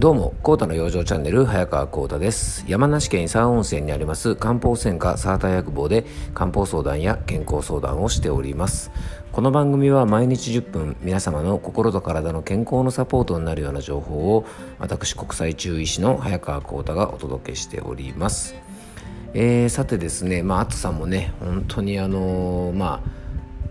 どうも、コータの養生チャンネル、早川コータです。山梨県伊佐温泉にあります漢方専科サーター薬房で漢方相談や健康相談をしております。この番組は毎日10分、皆様の心と体の健康のサポートになるような情報を、私国際中医師の早川コータがお届けしております。えー、さてですね、まあ、暑さもね、本当にあのー、まあ、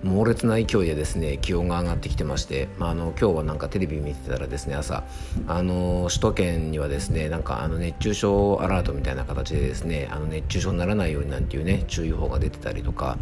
猛烈な勢いでですね気温が上がってきてまして、まあ、あの今日はなんかテレビ見てたらですね朝あの首都圏にはですねなんかあの熱中症アラートみたいな形でですねあの熱中症にならないようになんていうね注意報が出てたりとか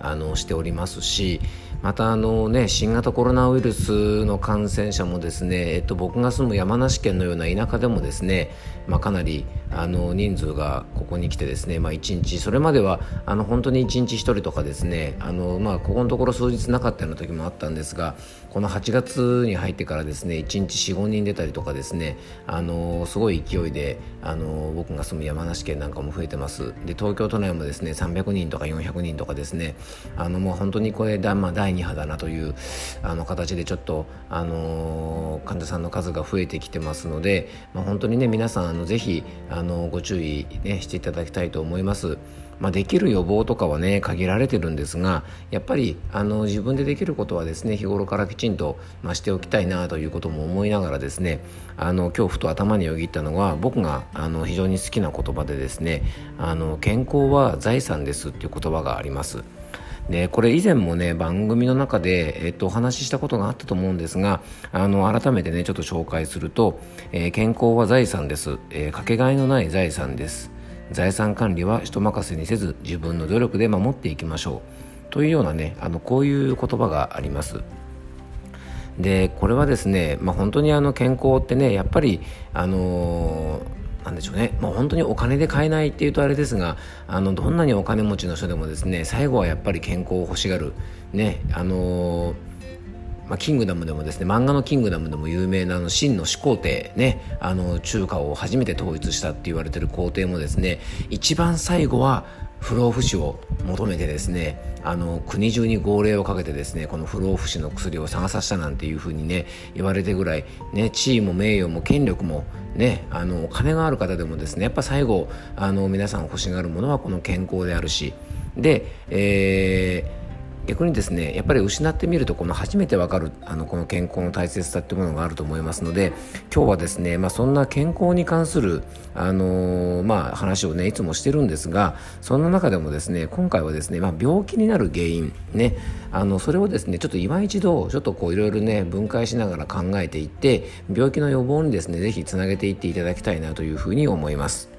あのしておりますしまたあの、ね、新型コロナウイルスの感染者もですね、えっと、僕が住む山梨県のような田舎でもですね、まあ、かなりあの人数がここに来てですね、まあ、1日それまではあの本当に1日1人とかですねあの、まあ、ここのところ数日なかったような時もあったんですがこの8月に入ってからですね1日45人出たりとかですねあのすごい勢いであの僕が住む山梨県なんかも増えてますで東京都内もですね300人とか400人とかですねあのもう本当にこれだ、まあ、第2波だなというあの形でちょっと、あの患者さんの数が増えてきてますので、まあ、本当にね皆さんあのぜひあのご注意、ね、していただきたいと思います。まあ、できる予防とかはね限られてるんですがやっぱりあの自分でできることはですね日頃からきちんと、まあ、しておきたいなということも思いながらですねあの今日ふと頭によぎったのは僕があの非常に好きな言葉でですねあの健康は財産ですっていう言葉があります。でこれ以前もね番組の中で、えっと、お話ししたことがあったと思うんですがあの改めてねちょっと紹介すると、えー、健康は財産です、えー、かけがえのない財産です。財産管理は人任せにせず自分の努力で守っていきましょう。というようなねあのこういう言葉があります。でこれはですね、まあ、本当にあの健康ってねやっぱりあのーなんでしょうね、まあ、本当にお金で買えないっていうとあれですがあのどんなにお金持ちの人でもですね最後はやっぱり健康を欲しがる、ねあのー、まあ、キングダムでもですね漫画の「キングダム」でも有名なあの真の始皇帝ねあの中華を初めて統一したって言われてる皇帝もですね一番最後は不老不死を求めてですねあの国中に号令をかけてですねこの不老不死の薬を探させたなんていうふうにね言われてぐらい、ね、地位も名誉も権力もねあのお金がある方でもですねやっぱ最後あの皆さん欲しがるものはこの健康であるし。で、えー逆にですねやっぱり失ってみるとこの初めてわかるあのこの健康の大切さってものがあると思いますので今日はですね、まあ、そんな健康に関する、あのー、まあ、話をねいつもしてるんですがそんな中でもですね今回はですね、まあ、病気になる原因ねあのそれをですねちょっと今一度ちょっとこういろいろね分解しながら考えていって病気の予防にですねぜひつなげていっていただきたいなというふうに思います。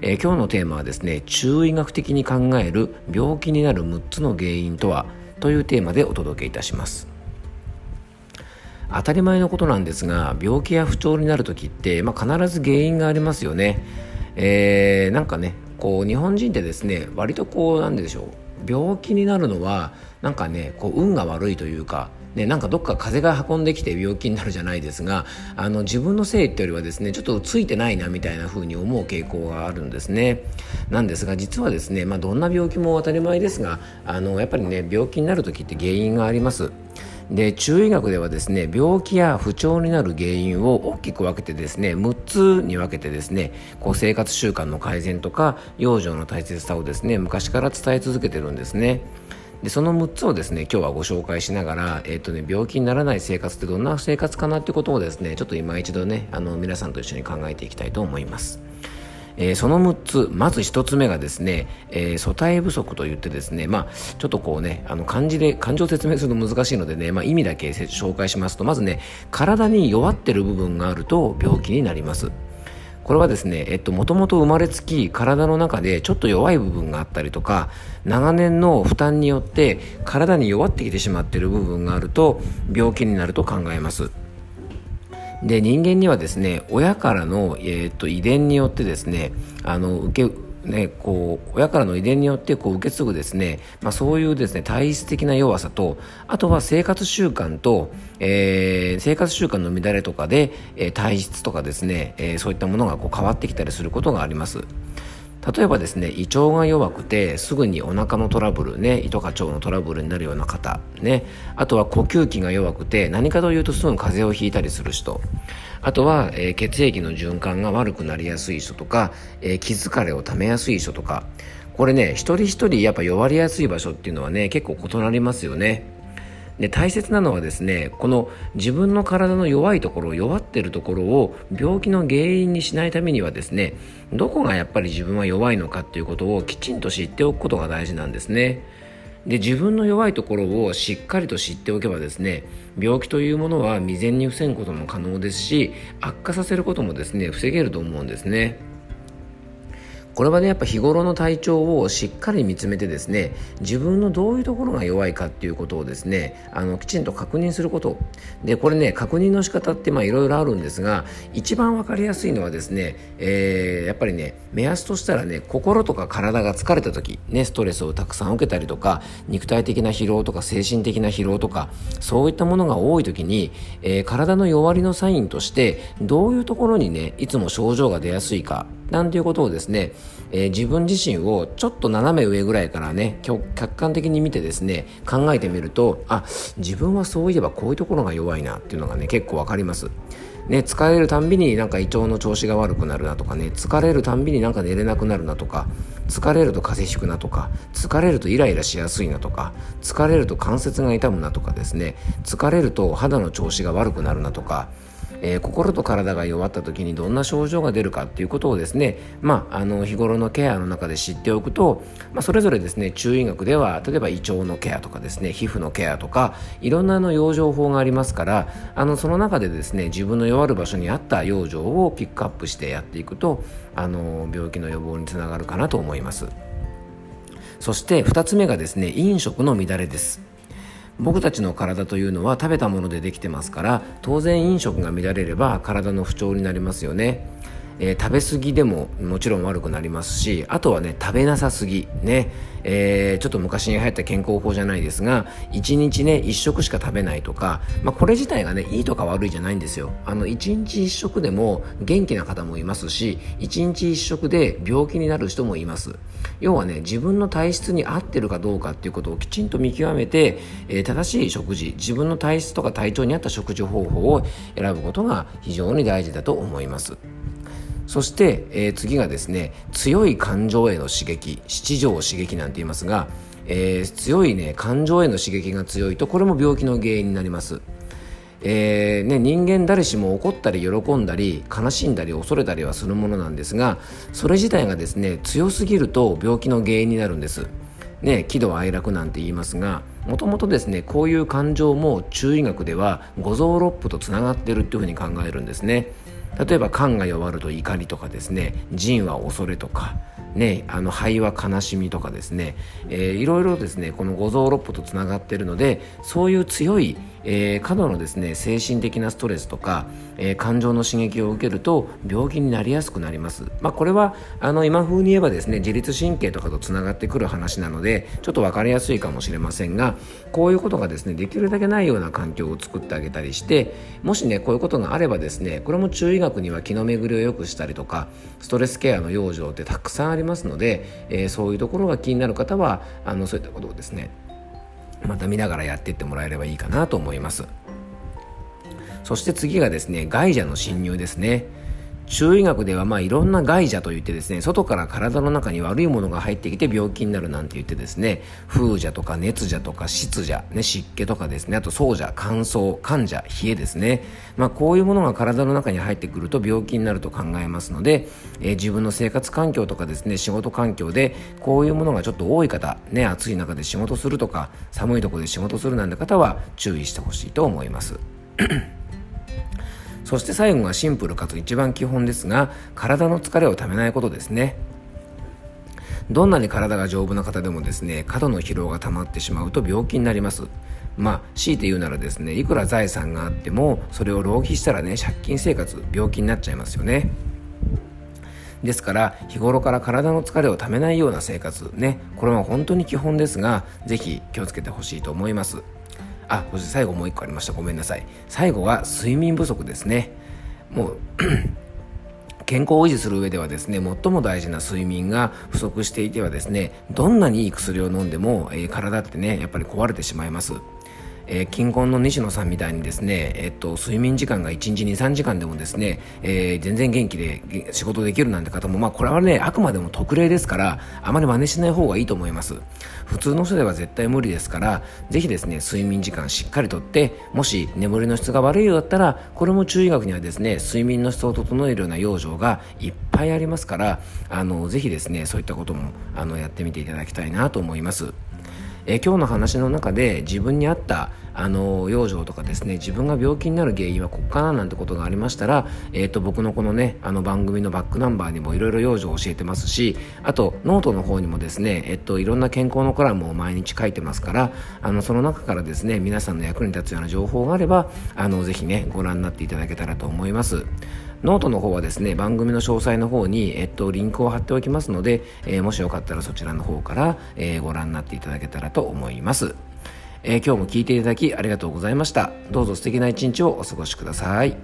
えー、今日のテーマはですね中医学的に考える病気になる6つの原因とはというテーマでお届けいたします。当たり前のことなんですが病気や不調になる時って、まあ、必ず原因がありますよね、えー、なんかねこう日本人ってですね割とこうなんでしょう。病気になるのはなんかねこう運が悪いというかね、なんかどっか風が運んできて病気になるじゃないですがあの自分のせいっていうよりはですねちょっとついてないなみたいな風に思う傾向があるんですねなんですが実はですね、まあ、どんな病気も当たり前ですがあのやっぱりね病気になる時って原因がありますで中医学ではですね病気や不調になる原因を大きく分けてですね6つに分けてですねこう生活習慣の改善とか養生の大切さをですね昔から伝え続けてるんですね。でその6つをですね今日はご紹介しながら、えーとね、病気にならない生活ってどんな生活かなってことをですねちょっと今一度ねあの皆さんと一緒に考えていきたいと思います。えー、その6つまず1つ目がですね、えー、素体不足といってですね、まあ、ちょっとこうねあの漢字で漢字を説明すると難しいのでね、まあ、意味だけ紹介しますとまずね体に弱ってる部分があると病気になりますこれはですね、えっと、もともと生まれつき体の中でちょっと弱い部分があったりとか、長年の負担によって体に弱ってきてしまっている部分があると病気になると考えます。で人間にはですね親からの、えー、っと遺伝によってですねあの受けね、こう親からの遺伝によってこう受け継ぐですね、まあ、そういうですね体質的な弱さとあとは生活習慣と、えー、生活習慣の乱れとかで、えー、体質とかですね、えー、そういったものがこう変わってきたりすることがあります。例えばですね胃腸が弱くてすぐにお腹のトラブルね胃とか腸のトラブルになるような方ねあとは呼吸器が弱くて何かというとすぐ風邪をひいたりする人あとは、えー、血液の循環が悪くなりやすい人とか、えー、気疲れをためやすい人とかこれね一人一人やっぱ弱りやすい場所っていうのはね結構異なりますよね。で大切なのはですねこの自分の体の弱いところ弱ってるところを病気の原因にしないためにはですねどこがやっぱり自分は弱いのかっていうことをきちんと知っておくことが大事なんですね。で自分の弱いところをしっかりと知っておけばですね病気というものは未然に防ぐことも可能ですし悪化させることもですね防げると思うんですね。これはねやっぱ日頃の体調をしっかり見つめてですね自分のどういうところが弱いかっていうことをですねあのきちんと確認すること。でこれね確認の仕方っていろいろあるんですが一番分かりやすいのはですね、えー、やっぱりね目安としたらね心とか体が疲れた時ねストレスをたくさん受けたりとか肉体的な疲労とか精神的な疲労とかそういったものが多い時に、えー、体の弱りのサインとしてどういうところにねいつも症状が出やすいかなんていうことをですね、えー、自分自身をちょっと斜め上ぐらいからね客観的に見てですね考えてみるとあ自分はそういえばこういうところが弱いなっていうのがね結構わかります。ね、疲れるたんびになんか胃腸の調子が悪くなるなとかね疲れるたんびになんか寝れなくなるなとか疲れると風邪ひくなとか疲れるとイライラしやすいなとか疲れると関節が痛むなとかですね疲れると肌の調子が悪くなるなとかえー、心と体が弱った時にどんな症状が出るかっていうことをですね、まあ、あの日頃のケアの中で知っておくと、まあ、それぞれですね中医学では例えば胃腸のケアとかですね皮膚のケアとかいろんなの養生法がありますからあのその中でですね自分の弱る場所に合った養生をピックアップしてやっていくとあの病気の予防につながるかなと思います。そして2つ目がですね飲食の乱れです。僕たちの体というのは食べたものでできてますから当然飲食が乱れれば体の不調になりますよね。えー、食べ過ぎでももちろん悪くなりますしあとはね食べなさすぎね、えー、ちょっと昔に流行った健康法じゃないですが1日ね1食しか食べないとか、まあ、これ自体がねいいとか悪いじゃないんですよあの1日1食でも元気な方もいますし1日1食で病気になる人もいます要はね自分の体質に合ってるかどうかっていうことをきちんと見極めて、えー、正しい食事自分の体質とか体調に合った食事方法を選ぶことが非常に大事だと思います。そして、えー、次がですね強い感情への刺激七条刺激なんて言いますが、えー、強いね感情への刺激が強いとこれも病気の原因になりますえーね、人間誰しも怒ったり喜んだり悲しんだり恐れたりはするものなんですがそれ自体がですね強すぎると病気の原因になるんです。ね、喜怒哀楽なんて言いますがもともとですねこういう感情も中医学では五臓六腑とつながってるっていうふうに考えるんですね。例えば肝が弱ると怒りとかですね腎は恐れとかね、あの肺は悲しみとかですね、えー、いろいろですねこの五臓六腑とつながっているのでそういう強いえー、過度のですね精神的なストレスとか、えー、感情の刺激を受けると病気になりやすくなります、まあ、これはあの今風に言えばですね自律神経とかとつながってくる話なのでちょっと分かりやすいかもしれませんがこういうことがですねできるだけないような環境を作ってあげたりしてもしねこういうことがあればですねこれも中医学には気の巡りを良くしたりとかストレスケアの養生ってたくさんありますので、えー、そういうところが気になる方はあのそういったことをですねまた見ながらやっていってもらえればいいかなと思います。そして次がですね外邪の侵入ですね。中医学ではまあいろんな害邪といってですね外から体の中に悪いものが入ってきて病気になるなんて言ってですね風邪とか熱邪とか湿邪、ね、湿気とかですねあと燥邪乾燥患者冷えですね、まあ、こういうものが体の中に入ってくると病気になると考えますので、えー、自分の生活環境とかですね仕事環境でこういうものがちょっと多い方、ね、暑い中で仕事するとか寒いところで仕事するなんて方は注意してほしいと思います。そして最後がシンプルかつ一番基本ですが体の疲れをためないことですね。どんなに体が丈夫な方でもですね過度の疲労が溜まってしまうと病気になります。まあ強いて言うならですねいくら財産があってもそれを浪費したらね借金生活病気になっちゃいますよね。ですから日頃から体の疲れをためないような生活ねこれは本当に基本ですが是非気をつけてほしいと思います。あそして最後もう一個ありました。ごめんなさい。最後は睡眠不足ですね。もう 健康を維持する上ではですね最も大事な睡眠が不足していてはですねどんなにいい薬を飲んでも、えー、体ってねやっぱり壊れてしまいます。えー、近婚の西野さんみたいにですね、えっと、睡眠時間が1日2、3時間でもですね、えー、全然元気で仕事できるなんて方も、まあ、これはね、あくまでも特例ですから、あまり真似しない方がいいと思います。普通の人では絶対無理ですから、ぜひですね、睡眠時間しっかりとって、もし眠りの質が悪いようだったら、これも中医学にはですね、睡眠の質を整えるような養生がいっぱいありますから、あの、ぜひですね、そういったことも、あの、やってみていただきたいなと思います。え今日の話の中で自分に合ったあの養生とかですね自分が病気になる原因はここかななんてことがありましたら、えーと、僕のこのねあの番組のバックナンバーにもいろいろ養生を教えてますしあとノートの方にもですね、えっ、と、いろんな健康のコラムを毎日書いてますからあのその中からですね皆さんの役に立つような情報があればあのぜひねご覧になっていただけたらと思います。ノートの方はですね、番組の詳細の方に、えっと、リンクを貼っておきますので、えー、もしよかったらそちらの方から、えー、ご覧になっていただけたらと思います。えー、今日も聞いていただきありがとうございました。どうぞ素敵な一日をお過ごしください。